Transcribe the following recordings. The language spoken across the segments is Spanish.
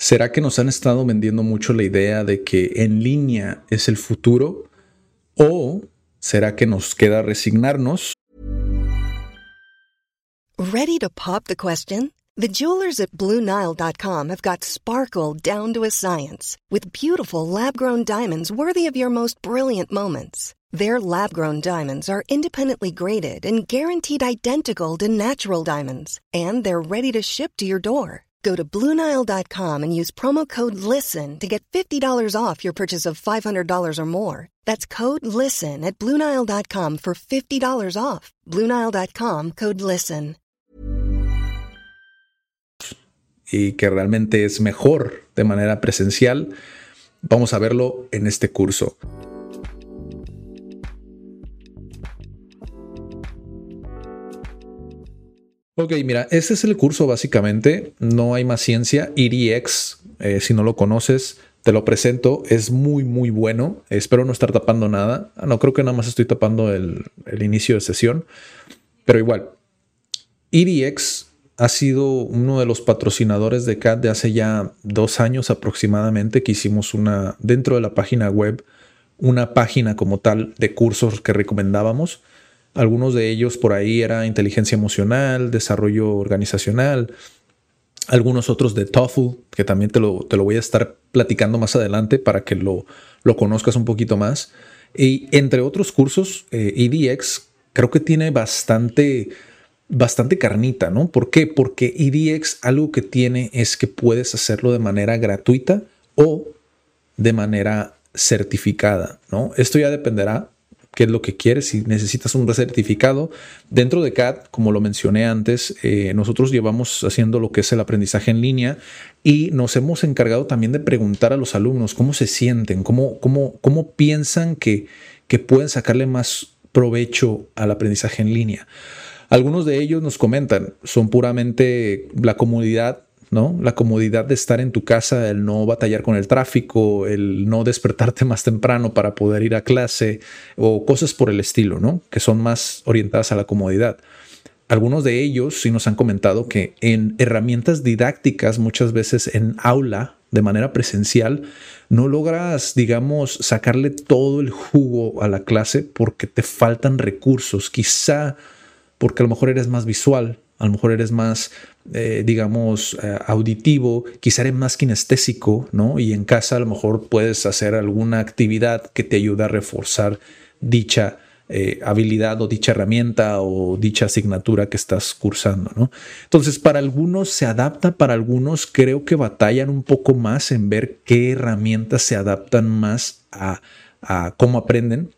¿Será que nos han estado vendiendo mucho la idea de que en línea es el futuro? ¿O será que nos queda resignarnos? Ready to pop the question? The jewelers at BlueNile.com have got sparkle down to a science with beautiful lab-grown diamonds worthy of your most brilliant moments. Their lab-grown diamonds are independently graded and guaranteed identical to natural diamonds, and they're ready to ship to your door. Go to Bluenile.com and use promo code LISTEN to get $50 off your purchase of $500 or more. That's code LISTEN at Bluenile.com for $50 off. Bluenile.com code LISTEN. Y que realmente es mejor de manera presencial. Vamos a verlo en este curso. Ok, mira, ese es el curso básicamente. No hay más ciencia. EDX, eh, si no lo conoces, te lo presento. Es muy, muy bueno. Espero no estar tapando nada. Ah, no, creo que nada más estoy tapando el, el inicio de sesión. Pero igual, EDX ha sido uno de los patrocinadores de CAT de hace ya dos años aproximadamente que hicimos una dentro de la página web, una página como tal de cursos que recomendábamos. Algunos de ellos por ahí era inteligencia emocional, desarrollo organizacional, algunos otros de TOEFL, que también te lo, te lo voy a estar platicando más adelante para que lo, lo conozcas un poquito más. Y entre otros cursos, EDX eh, e creo que tiene bastante, bastante carnita, ¿no? ¿Por qué? Porque EDX algo que tiene es que puedes hacerlo de manera gratuita o de manera certificada, ¿no? Esto ya dependerá qué es lo que quieres, si necesitas un certificado. Dentro de CAT, como lo mencioné antes, eh, nosotros llevamos haciendo lo que es el aprendizaje en línea y nos hemos encargado también de preguntar a los alumnos cómo se sienten, cómo, cómo, cómo piensan que, que pueden sacarle más provecho al aprendizaje en línea. Algunos de ellos nos comentan, son puramente la comunidad ¿no? La comodidad de estar en tu casa, el no batallar con el tráfico, el no despertarte más temprano para poder ir a clase o cosas por el estilo, ¿no? Que son más orientadas a la comodidad. Algunos de ellos sí nos han comentado que en herramientas didácticas, muchas veces en aula, de manera presencial, no logras, digamos, sacarle todo el jugo a la clase porque te faltan recursos, quizá porque a lo mejor eres más visual, a lo mejor eres más, eh, digamos, eh, auditivo, quizá eres más kinestésico, ¿no? Y en casa a lo mejor puedes hacer alguna actividad que te ayude a reforzar dicha eh, habilidad o dicha herramienta o dicha asignatura que estás cursando, ¿no? Entonces, para algunos se adapta, para algunos creo que batallan un poco más en ver qué herramientas se adaptan más a, a cómo aprenden.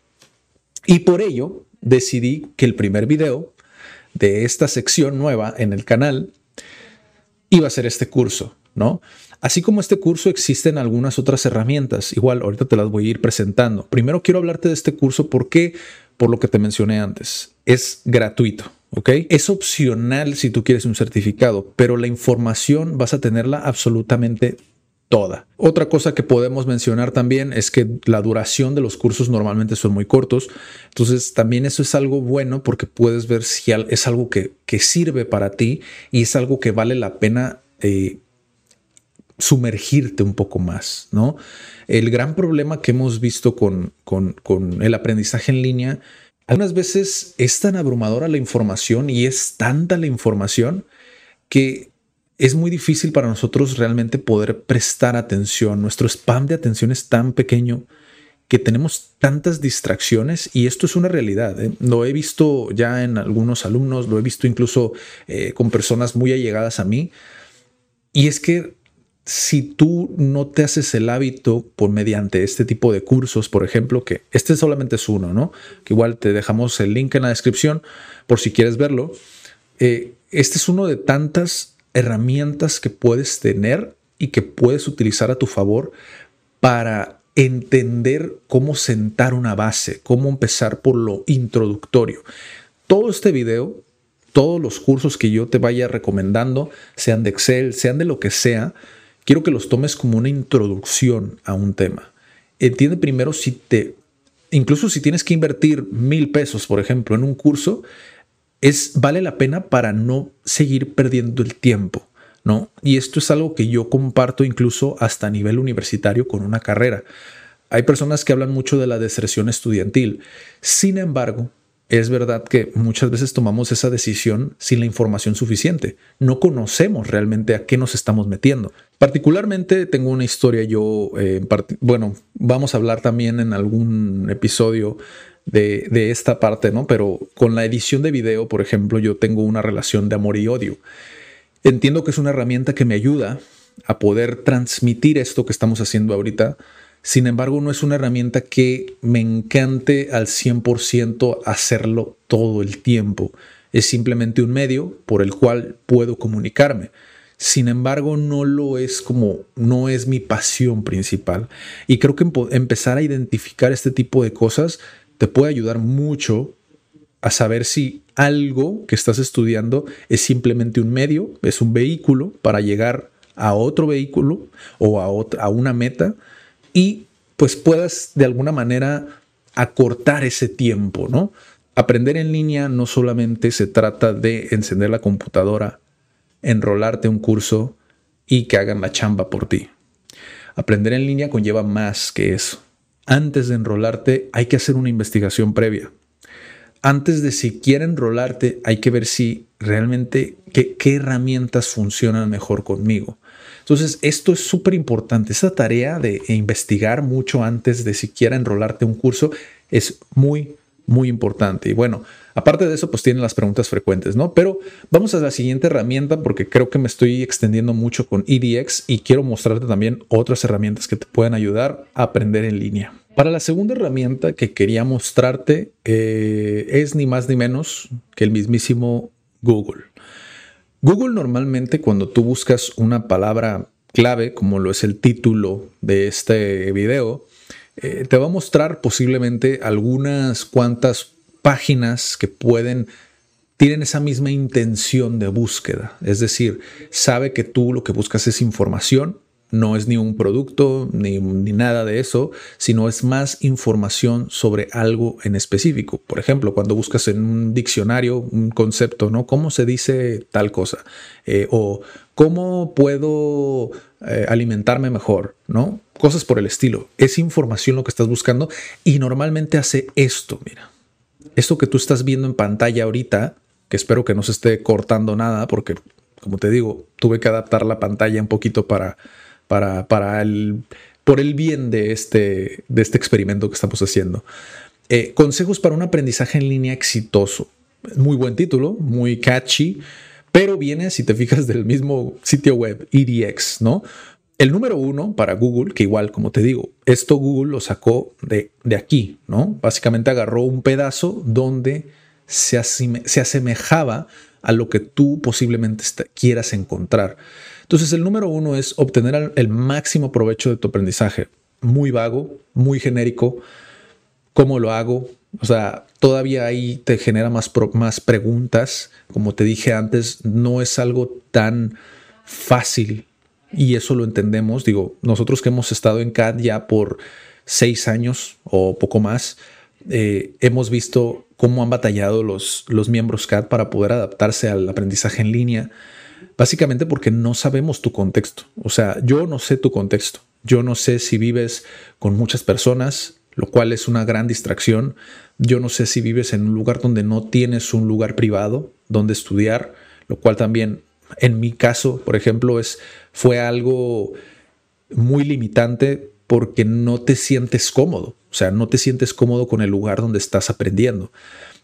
Y por ello decidí que el primer video de esta sección nueva en el canal iba a ser este curso, ¿no? Así como este curso existen algunas otras herramientas, igual ahorita te las voy a ir presentando. Primero quiero hablarte de este curso porque, por lo que te mencioné antes, es gratuito, ¿ok? Es opcional si tú quieres un certificado, pero la información vas a tenerla absolutamente toda. Otra cosa que podemos mencionar también es que la duración de los cursos normalmente son muy cortos. Entonces también eso es algo bueno porque puedes ver si es algo que, sirve para ti y es algo que vale la pena eh, sumergirte un poco más, ¿no? El gran problema que hemos visto con, con, con el aprendizaje en línea, algunas veces es tan abrumadora la información y es tanta la información que es muy difícil para nosotros realmente poder prestar atención. Nuestro spam de atención es tan pequeño que tenemos tantas distracciones y esto es una realidad. ¿eh? Lo he visto ya en algunos alumnos, lo he visto incluso eh, con personas muy allegadas a mí. Y es que si tú no te haces el hábito por mediante este tipo de cursos, por ejemplo, que este solamente es uno, ¿no? Que igual te dejamos el link en la descripción por si quieres verlo. Eh, este es uno de tantas herramientas que puedes tener y que puedes utilizar a tu favor para entender cómo sentar una base, cómo empezar por lo introductorio. Todo este video, todos los cursos que yo te vaya recomendando, sean de Excel, sean de lo que sea, quiero que los tomes como una introducción a un tema. Entiende primero si te, incluso si tienes que invertir mil pesos, por ejemplo, en un curso, es, vale la pena para no seguir perdiendo el tiempo. ¿no? Y esto es algo que yo comparto incluso hasta a nivel universitario con una carrera. Hay personas que hablan mucho de la deserción estudiantil. Sin embargo, es verdad que muchas veces tomamos esa decisión sin la información suficiente. No conocemos realmente a qué nos estamos metiendo. Particularmente tengo una historia yo, eh, bueno, vamos a hablar también en algún episodio de, de, esta parte, ¿no? Pero con la edición de video, por ejemplo, yo tengo una relación de amor y odio. Entiendo que es una herramienta que me ayuda a poder transmitir esto que estamos haciendo ahorita sin embargo, no es una herramienta que me encante al 100% hacerlo todo el tiempo. Es simplemente un medio por el cual puedo comunicarme. Sin embargo, no lo es como, no es mi pasión principal. Y creo que empezar a identificar este tipo de cosas te puede ayudar mucho a saber si algo que estás estudiando es simplemente un medio, es un vehículo para llegar a otro vehículo o a, a una meta y pues puedas de alguna manera acortar ese tiempo, ¿no? Aprender en línea no solamente se trata de encender la computadora, enrolarte un curso y que hagan la chamba por ti. Aprender en línea conlleva más que eso. Antes de enrolarte hay que hacer una investigación previa. Antes de siquiera enrolarte hay que ver si realmente qué, qué herramientas funcionan mejor conmigo. Entonces, esto es súper importante. Esa tarea de investigar mucho antes de siquiera enrolarte un curso es muy, muy importante. Y bueno, aparte de eso, pues tienen las preguntas frecuentes, ¿no? Pero vamos a la siguiente herramienta porque creo que me estoy extendiendo mucho con EDX y quiero mostrarte también otras herramientas que te pueden ayudar a aprender en línea. Para la segunda herramienta que quería mostrarte eh, es ni más ni menos que el mismísimo Google. Google normalmente cuando tú buscas una palabra clave, como lo es el título de este video, eh, te va a mostrar posiblemente algunas cuantas páginas que pueden tienen esa misma intención de búsqueda. Es decir, sabe que tú lo que buscas es información no es ni un producto ni, nada de eso, sino es más información sobre algo en específico. Por ejemplo, cuando buscas en un diccionario un concepto, ¿no? ¿Cómo se dice tal cosa? Eh, o ¿cómo puedo eh, alimentarme mejor? ¿No? Cosas por el estilo. Es información lo que estás buscando y normalmente hace esto, mira. Esto que tú estás viendo en pantalla ahorita, que espero que no se esté cortando nada, porque como te digo, tuve que adaptar la pantalla un poquito para para, el, por el bien de este, de este experimento que estamos haciendo. Eh, consejos para un aprendizaje en línea exitoso. Muy buen título, muy catchy, pero viene, si te fijas, del mismo sitio web, EDX, ¿no? El número uno para Google, que igual, como te digo, esto Google lo sacó de, de aquí, ¿no? Básicamente agarró un pedazo donde se, se asemejaba a lo que tú posiblemente quieras encontrar. Entonces, el número uno es obtener el máximo provecho de tu aprendizaje. Muy vago, muy genérico. ¿Cómo lo hago? O sea, todavía ahí te genera más, más preguntas. Como te dije antes, no es algo tan fácil y eso lo entendemos. Digo, nosotros que hemos estado en CAD ya por seis años o poco más, eh, hemos visto cómo han batallado los, los miembros CAD para poder adaptarse al aprendizaje en línea. Básicamente porque no sabemos tu contexto. O sea, yo no sé tu contexto. Yo no sé si vives con muchas personas, lo cual es una gran distracción. Yo no sé si vives en un lugar donde no tienes un lugar privado donde estudiar, lo cual también en mi caso, por ejemplo, es fue algo muy limitante porque no te sientes cómodo, o sea, no te sientes cómodo con el lugar donde estás aprendiendo.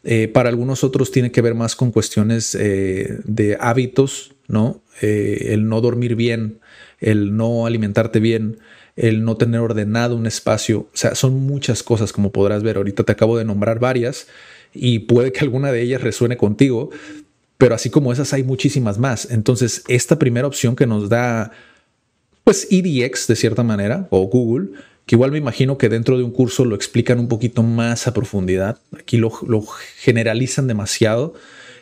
Eh, para algunos otros tiene que ver más con cuestiones eh, de hábitos, ¿no? Eh, el no dormir bien, el no alimentarte bien, el no tener ordenado un espacio. O sea, son muchas cosas como podrás ver. Ahorita te acabo de nombrar varias y puede que alguna de ellas resuene contigo, pero así como esas hay muchísimas más. Entonces, esta primera opción que nos da, pues, EDX de cierta manera, o Google, que igual me imagino que dentro de un curso lo explican un poquito más a profundidad. Aquí lo, generalizan demasiado,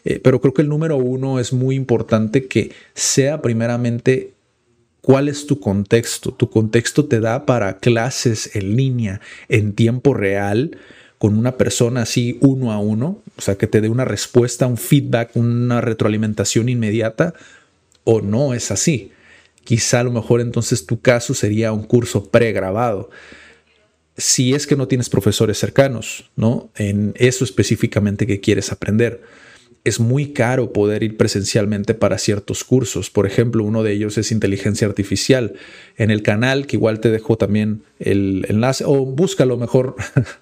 eh, pero creo que el número uno es muy importante que sea primeramente cuál es tu contexto. Tu contexto te da para clases en línea, en tiempo real, con una persona así uno a uno, o sea, que te dé una respuesta, un feedback, una retroalimentación inmediata o no es así. Quizá a lo mejor entonces tu caso sería un curso pregrabado. Si es que no tienes profesores cercanos, ¿no? En eso específicamente que quieres aprender. Es muy caro poder ir presencialmente para ciertos cursos. Por ejemplo, uno de ellos es inteligencia artificial. En el canal, que igual te dejo también el enlace, o búscalo mejor.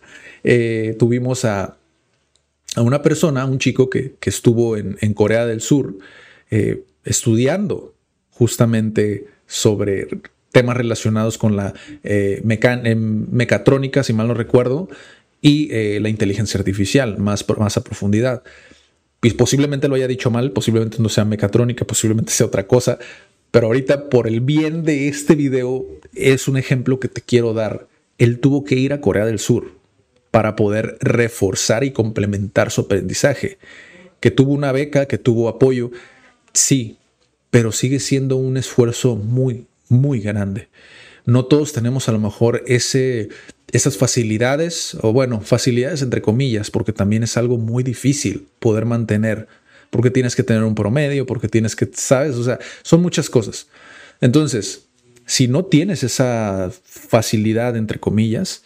Eh, tuvimos a, una persona, un chico que, estuvo en, Corea del Sur eh, estudiando justamente sobre temas relacionados con la eh, mecatrónica, si mal no recuerdo, y eh, la inteligencia artificial, más, más a profundidad. Y posiblemente lo haya dicho mal, posiblemente no sea mecatrónica, posiblemente sea otra cosa, pero ahorita por el bien de este video es un ejemplo que te quiero dar. Él tuvo que ir a Corea del Sur para poder reforzar y complementar su aprendizaje. Que tuvo una beca, que tuvo apoyo, sí, pero sigue siendo un esfuerzo muy, muy grande. No todos tenemos a lo mejor ese, esas facilidades, o bueno, facilidades entre comillas, porque también es algo muy difícil poder mantener, porque tienes que tener un promedio, porque tienes que, sabes, o sea, son muchas cosas. Entonces, si no tienes esa facilidad entre comillas,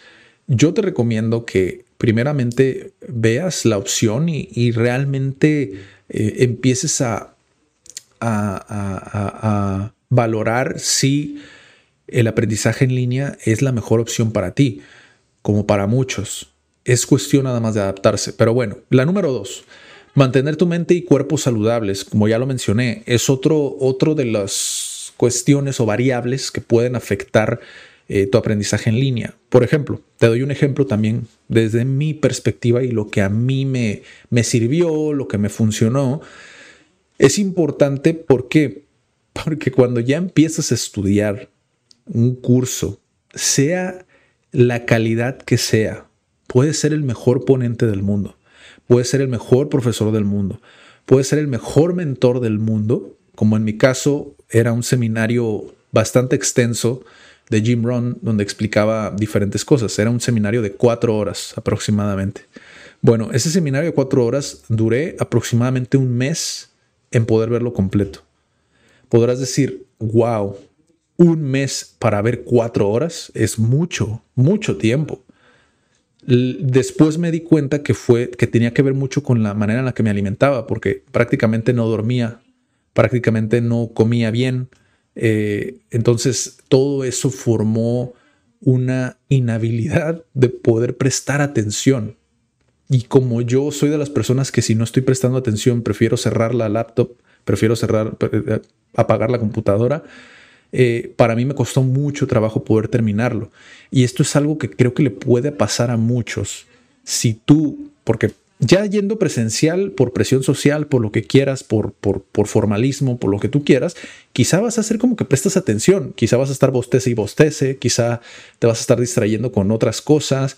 yo te recomiendo que primeramente veas la opción y, realmente eh, empieces a a, valorar si el aprendizaje en línea es la mejor opción para ti, como para muchos. Es cuestión nada más de adaptarse. Pero bueno, la número dos, mantener tu mente y cuerpo saludables, como ya lo mencioné, es otro, otro de las cuestiones o variables que pueden afectar eh, tu aprendizaje en línea. Por ejemplo, te doy un ejemplo también desde mi perspectiva y lo que a mí me, me sirvió, lo que me funcionó. Es importante porque porque cuando ya empiezas a estudiar un curso, sea la calidad que sea, puedes ser el mejor ponente del mundo, puedes ser el mejor profesor del mundo, puedes ser el mejor mentor del mundo, como en mi caso era un seminario bastante extenso de Jim Rohn donde explicaba diferentes cosas. Era un seminario de cuatro horas aproximadamente. Bueno, ese seminario de cuatro horas duré aproximadamente un mes en poder verlo completo. Podrás decir, wow, un mes para ver cuatro horas es mucho, mucho tiempo. Después me di cuenta que fue que tenía que ver mucho con la manera en la que me alimentaba, porque prácticamente no dormía, prácticamente no comía bien. Eh, entonces todo eso formó una inhabilidad de poder prestar atención. Y como yo soy de las personas que si no estoy prestando atención, prefiero cerrar la laptop, prefiero cerrar, eh, apagar la computadora, eh, para mí me costó mucho trabajo poder terminarlo. Y esto es algo que creo que le puede pasar a muchos. Si tú, porque ya yendo presencial por presión social, por lo que quieras, por, por, por, formalismo, por lo que tú quieras, quizá vas a hacer como que prestas atención, quizá vas a estar bostece y bostece, quizá te vas a estar distrayendo con otras cosas.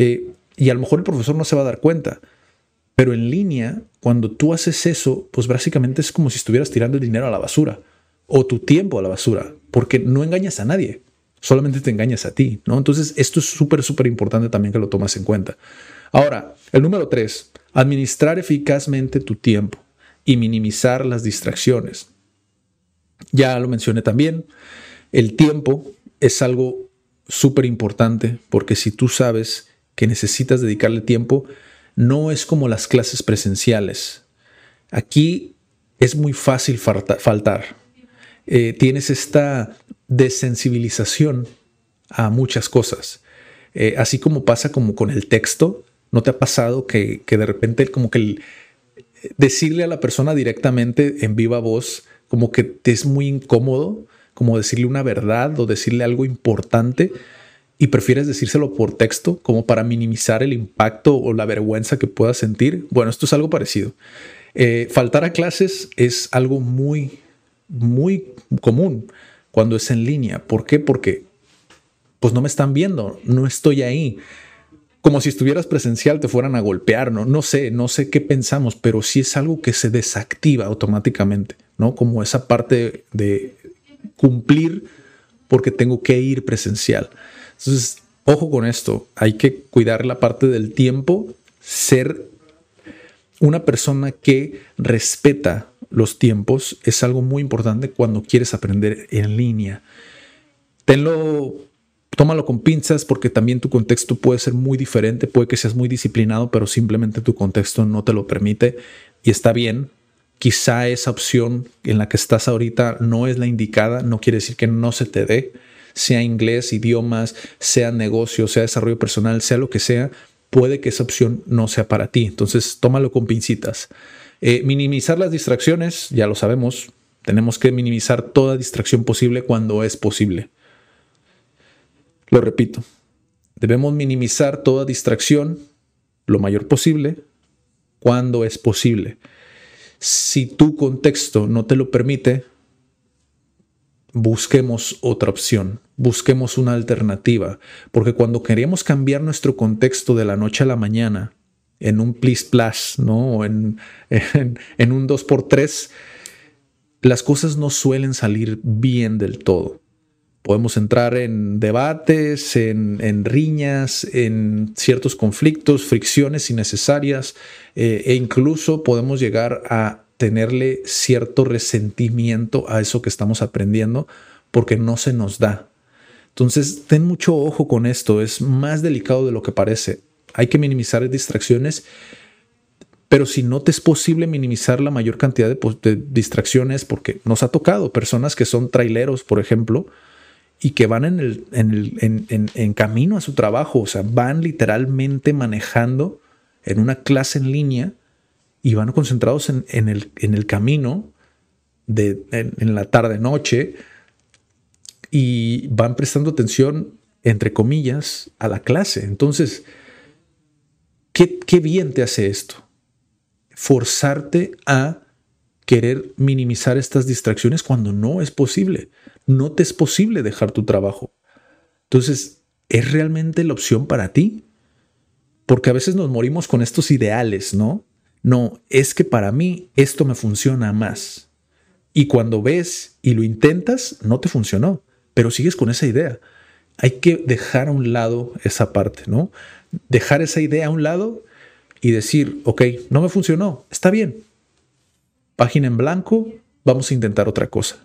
Eh, y a lo mejor el profesor no se va a dar cuenta. Pero en línea, cuando tú haces eso, pues básicamente es como si estuvieras tirando el dinero a la basura o tu tiempo a la basura, porque no engañas a nadie, solamente te engañas a ti, ¿no? Entonces, esto es súper, súper importante también que lo tomas en cuenta. Ahora, el número tres, administrar eficazmente tu tiempo y minimizar las distracciones. Ya lo mencioné también, el tiempo es algo súper importante porque si tú sabes que necesitas dedicarle tiempo, no es como las clases presenciales. Aquí es muy fácil faltar. Eh, tienes esta desensibilización a muchas cosas. Eh, así como pasa como con el texto, ¿no te ha pasado que, de repente como que decirle a la persona directamente en viva voz como que te es muy incómodo, como decirle una verdad o decirle algo importante y prefieres decírselo por texto como para minimizar el impacto o la vergüenza que puedas sentir? Bueno, esto es algo parecido. Eh, faltar a clases es algo muy, muy común cuando es en línea. ¿Por qué? Porque pues no me están viendo, no estoy ahí. Como si estuvieras presencial, te fueran a golpear, ¿no? No sé, no sé qué pensamos, pero sí es algo que se desactiva automáticamente, ¿no? Como esa parte de cumplir porque tengo que ir presencial. Entonces, ojo con esto, hay que cuidar la parte del tiempo, ser una persona que respeta los tiempos es algo muy importante cuando quieres aprender en línea. Tómalo con pinzas porque también tu contexto puede ser muy diferente, puede que seas muy disciplinado, pero simplemente tu contexto no te lo permite y está bien. Quizá esa opción en la que estás ahorita no es la indicada, no quiere decir que no se te dé, sea inglés, idiomas, sea negocio, sea desarrollo personal, sea lo que sea, puede que esa opción no sea para ti. Entonces, tómalo con pincitas. Eh, minimizar las distracciones, ya lo sabemos, tenemos que minimizar toda distracción posible cuando es posible. Lo repito, debemos minimizar toda distracción lo mayor posible cuando es posible. Si tu contexto no te lo permite, busquemos otra opción, busquemos una alternativa, porque cuando queremos cambiar nuestro contexto de la noche a la mañana, en un please plus, ¿no? O en, en, un 2x3, las cosas no suelen salir bien del todo. Podemos entrar en debates, en, en riñas, en ciertos conflictos, fricciones innecesarias eh, e incluso podemos llegar a tenerle cierto resentimiento a eso que estamos aprendiendo porque no se nos da. Entonces, ten mucho ojo con esto, es más delicado de lo que parece hay que minimizar distracciones, pero si no te es posible minimizar la mayor cantidad de, distracciones, porque nos ha tocado personas que son traileros, por ejemplo, y que van en, en, camino a su trabajo, o sea, van literalmente manejando en una clase en línea y van concentrados en, el, en el camino de, en, la tarde-noche y van prestando atención, entre comillas, a la clase. Entonces, ¿Qué, bien te hace esto? Forzarte a querer minimizar estas distracciones cuando no es posible. No te es posible dejar tu trabajo. Entonces, ¿es realmente la opción para ti? Porque a veces nos morimos con estos ideales, ¿no? No, es que para mí esto me funciona más. Y cuando ves y lo intentas, no te funcionó, pero sigues con esa idea. Hay que dejar a un lado esa parte, ¿no? dejar esa idea a un lado y decir, ok, no me funcionó, está bien. Página en blanco, vamos a intentar otra cosa.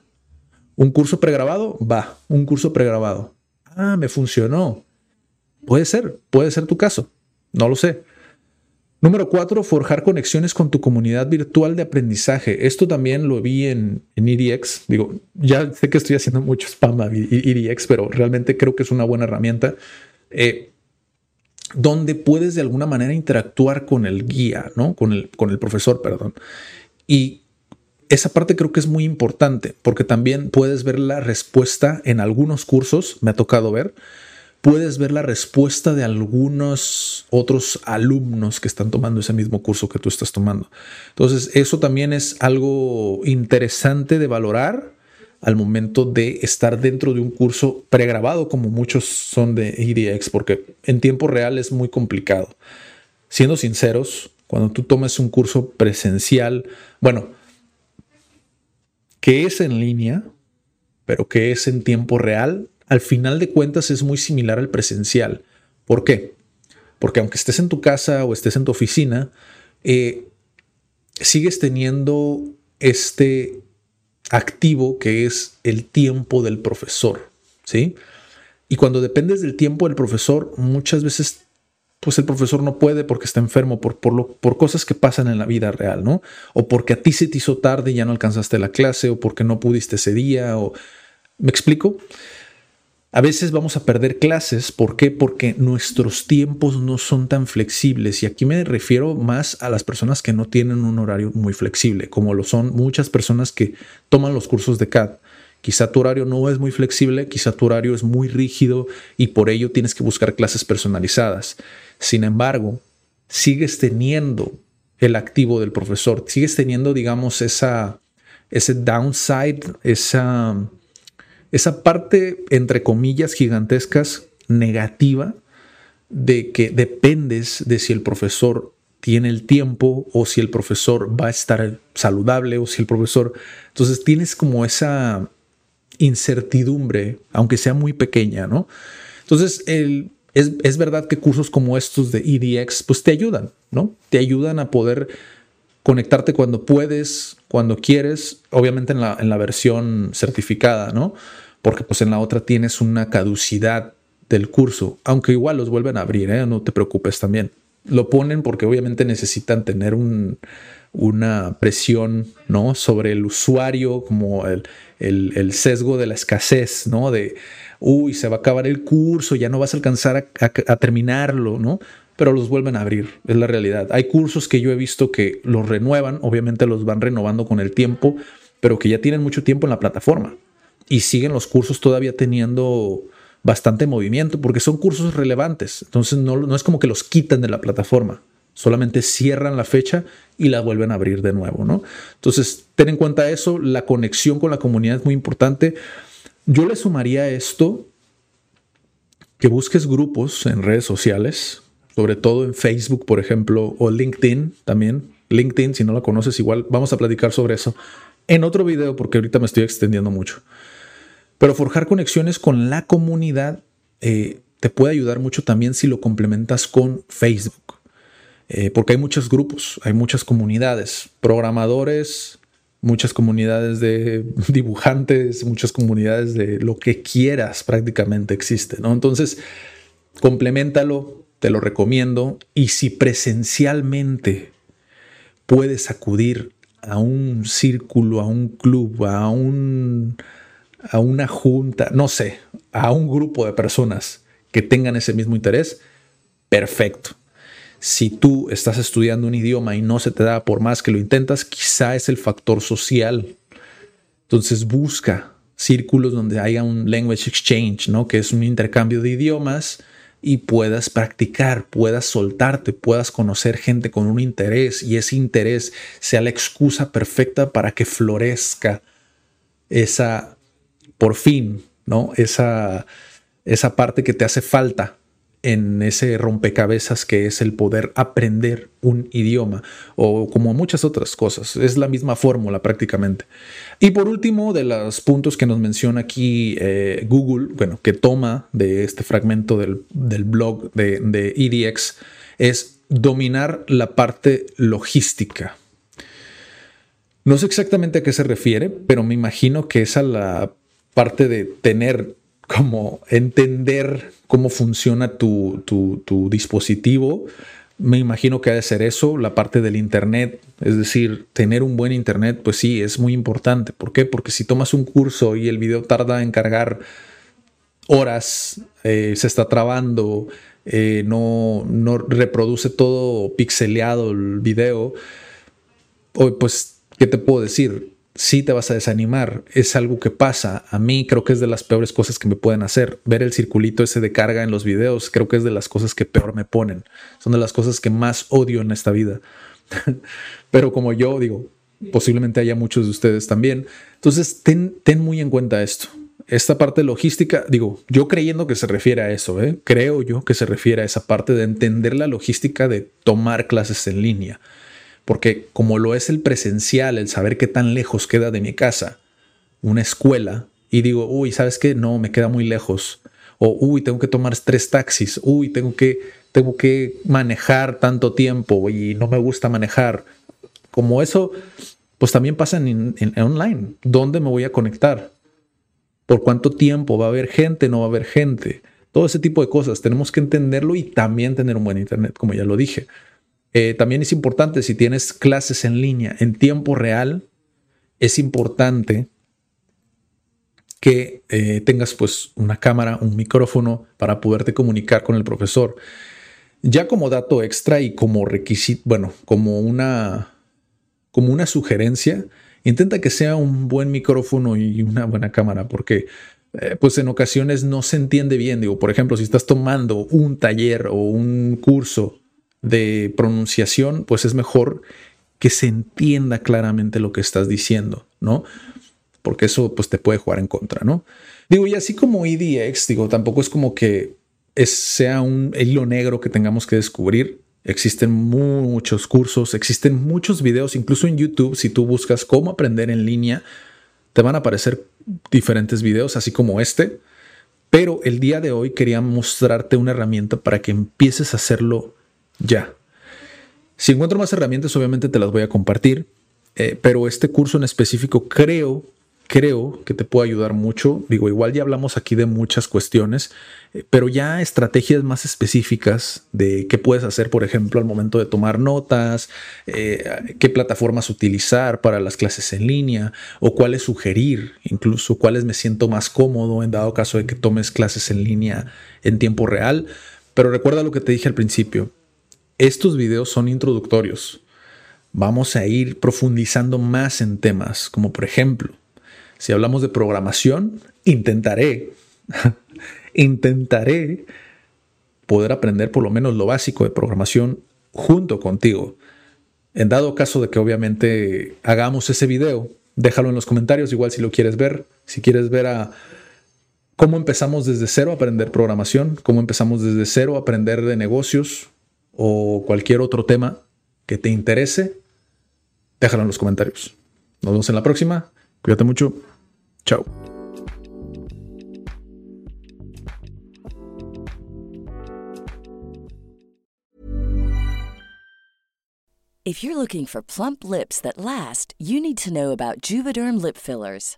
Un curso pregrabado, va, un curso pregrabado. Ah, me funcionó. Puede ser, puede ser tu caso, no lo sé. Número cuatro, forjar conexiones con tu comunidad virtual de aprendizaje. Esto también lo vi en, en EDX. Digo, ya sé que estoy haciendo mucho spam a EDX, pero realmente creo que es una buena herramienta. Eh, donde puedes de alguna manera interactuar con el guía, ¿no? Con el, con el profesor, perdón. Y esa parte creo que es muy importante porque también puedes ver la respuesta en algunos cursos, me ha tocado ver, puedes ver la respuesta de algunos otros alumnos que están tomando ese mismo curso que tú estás tomando. Entonces, eso también es algo interesante de valorar al momento de estar dentro de un curso pregrabado, como muchos son de EDX, porque en tiempo real es muy complicado. Siendo sinceros, cuando tú tomes un curso presencial, bueno, que es en línea, pero que es en tiempo real, al final de cuentas es muy similar al presencial. ¿Por qué? Porque aunque estés en tu casa o estés en tu oficina, eh, sigues teniendo este activo que es el tiempo del profesor, ¿sí? Y cuando dependes del tiempo del profesor, muchas veces pues el profesor no puede porque está enfermo, por, por, lo, por cosas que pasan en la vida real, ¿no? O porque a ti se te hizo tarde y ya no alcanzaste la clase, o porque no pudiste ese día, o... ¿Me explico? A veces vamos a perder clases. ¿Por qué? Porque nuestros tiempos no son tan flexibles. Y aquí me refiero más a las personas que no tienen un horario muy flexible, como lo son muchas personas que toman los cursos de CAD. Quizá tu horario no es muy flexible, quizá tu horario es muy rígido y por ello tienes que buscar clases personalizadas. Sin embargo, sigues teniendo el activo del profesor, sigues teniendo, digamos, ese downside, esa, esa parte, entre comillas, gigantescas, negativa, de que dependes de si el profesor tiene el tiempo o si el profesor va a estar saludable o si el profesor... Entonces tienes como esa incertidumbre, aunque sea muy pequeña, ¿no? Entonces, el, es, verdad que cursos como estos de EDX, pues te ayudan, ¿no? Te ayudan a poder conectarte cuando puedes, cuando quieres, obviamente en la, en la versión certificada, ¿no? Porque pues en la otra tienes una caducidad del curso, aunque igual los vuelven a abrir, ¿eh? No te preocupes también. Lo ponen porque obviamente necesitan tener un, una presión, ¿no? Sobre el usuario, como el, sesgo de la escasez, ¿no? De, uy, se va a acabar el curso, ya no vas a alcanzar a, terminarlo, ¿no? Pero los vuelven a abrir, es la realidad. Hay cursos que yo he visto que los renuevan, obviamente los van renovando con el tiempo, pero que ya tienen mucho tiempo en la plataforma y siguen los cursos todavía teniendo bastante movimiento porque son cursos relevantes. Entonces no, no es como que los quiten de la plataforma, solamente cierran la fecha y la vuelven a abrir de nuevo, ¿no? Entonces, ten en cuenta eso, la conexión con la comunidad es muy importante. Yo le sumaría esto que busques grupos en redes sociales, sobre todo en Facebook, por ejemplo, o LinkedIn también. LinkedIn, si no la conoces, igual vamos a platicar sobre eso en otro video porque ahorita me estoy extendiendo mucho. Pero forjar conexiones con la comunidad eh, te puede ayudar mucho también si lo complementas con Facebook. Eh, porque hay muchos grupos, hay muchas comunidades, programadores, muchas comunidades de dibujantes, muchas comunidades de lo que quieras prácticamente existe, ¿no? Entonces, complementalo, te lo recomiendo, y si presencialmente puedes acudir a un círculo, a un club, a un a una junta, no sé, a un grupo de personas que tengan ese mismo interés, perfecto si tú estás estudiando un idioma y no se te da por más que lo intentas, quizá es el factor social. Entonces busca círculos donde haya un language exchange, ¿no? Que es un intercambio de idiomas y puedas practicar, puedas soltarte, puedas conocer gente con un interés y ese interés sea la excusa perfecta para que florezca esa, por fin, ¿no? Esa, esa parte que te hace falta en ese rompecabezas que es el poder aprender un idioma o como muchas otras cosas. Es la misma fórmula prácticamente. Y por último, de los puntos que nos menciona aquí eh, Google, bueno, que toma de este fragmento del, blog de, de EDX, es dominar la parte logística. No sé exactamente a qué se refiere, pero me imagino que es a la parte de tener como entender cómo funciona tu, dispositivo. Me imagino que ha de ser eso, la parte del Internet. Es decir, tener un buen Internet, pues sí, es muy importante. ¿Por qué? Porque si tomas un curso y el video tarda en cargar horas, eh, se está trabando, eh, no, no reproduce todo pixeleado el video, pues, ¿qué te puedo decir? Sí te vas a desanimar. Es algo que pasa. A mí creo que es de las peores cosas que me pueden hacer. Ver el circulito ese de carga en los videos, creo que es de las cosas que peor me ponen. Son de las cosas que más odio en esta vida. Pero como yo digo, posiblemente haya muchos de ustedes también. Entonces, ten, ten muy en cuenta esto. Esta parte logística, digo, yo creyendo que se refiere a eso, ¿eh? creo yo que se refiere a esa parte de entender la logística de tomar clases en línea porque como lo es el presencial, el saber qué tan lejos queda de mi casa una escuela, y digo, uy, ¿sabes qué? No, me queda muy lejos. O, uy, tengo que tomar tres taxis. Uy, tengo que, tengo que manejar tanto tiempo y no me gusta manejar. Como eso, pues también pasa en, en online. ¿Dónde me voy a conectar? ¿Por cuánto tiempo? ¿Va a haber gente? ¿No va a haber gente? Todo ese tipo de cosas tenemos que entenderlo y también tener un buen internet, como ya lo dije. Eh, también es importante si tienes clases en línea en tiempo real, es importante que eh, tengas pues una cámara, un micrófono para poderte comunicar con el profesor. Ya como dato extra y como requisito, bueno, como una, como una sugerencia, intenta que sea un buen micrófono y una buena cámara, porque eh, pues en ocasiones no se entiende bien. Digo, por ejemplo, si estás tomando un taller o un curso de pronunciación, pues es mejor que se entienda claramente lo que estás diciendo, ¿no? Porque eso pues te puede jugar en contra, ¿no? Digo, y así como EDX, digo, tampoco es como que sea un hilo negro que tengamos que descubrir. Existen muchos cursos, existen muchos videos, incluso en YouTube, si tú buscas cómo aprender en línea, te van a aparecer diferentes videos, así como este. Pero el día de hoy quería mostrarte una herramienta para que empieces a hacerlo ya. Si encuentro más herramientas, obviamente te las voy a compartir, eh, pero este curso en específico creo, creo que te puede ayudar mucho. Digo, igual ya hablamos aquí de muchas cuestiones, eh, pero ya estrategias más específicas de qué puedes hacer, por ejemplo, al momento de tomar notas, eh, qué plataformas utilizar para las clases en línea o cuáles sugerir, incluso cuáles me siento más cómodo en dado caso de que tomes clases en línea en tiempo real. Pero recuerda lo que te dije al principio estos videos son introductorios. Vamos a ir profundizando más en temas, como por ejemplo, si hablamos de programación, intentaré, intentaré poder aprender por lo menos lo básico de programación junto contigo. En dado caso de que obviamente hagamos ese video, déjalo en los comentarios, igual si lo quieres ver, si quieres ver a cómo empezamos desde cero a aprender programación, cómo empezamos desde cero a aprender de negocios, o cualquier otro tema que te interese, déjalo en los comentarios. Nos vemos en la próxima. Cuídate mucho. Chao. If you're looking for plump lips that last, you need to know about Juvederm lip fillers.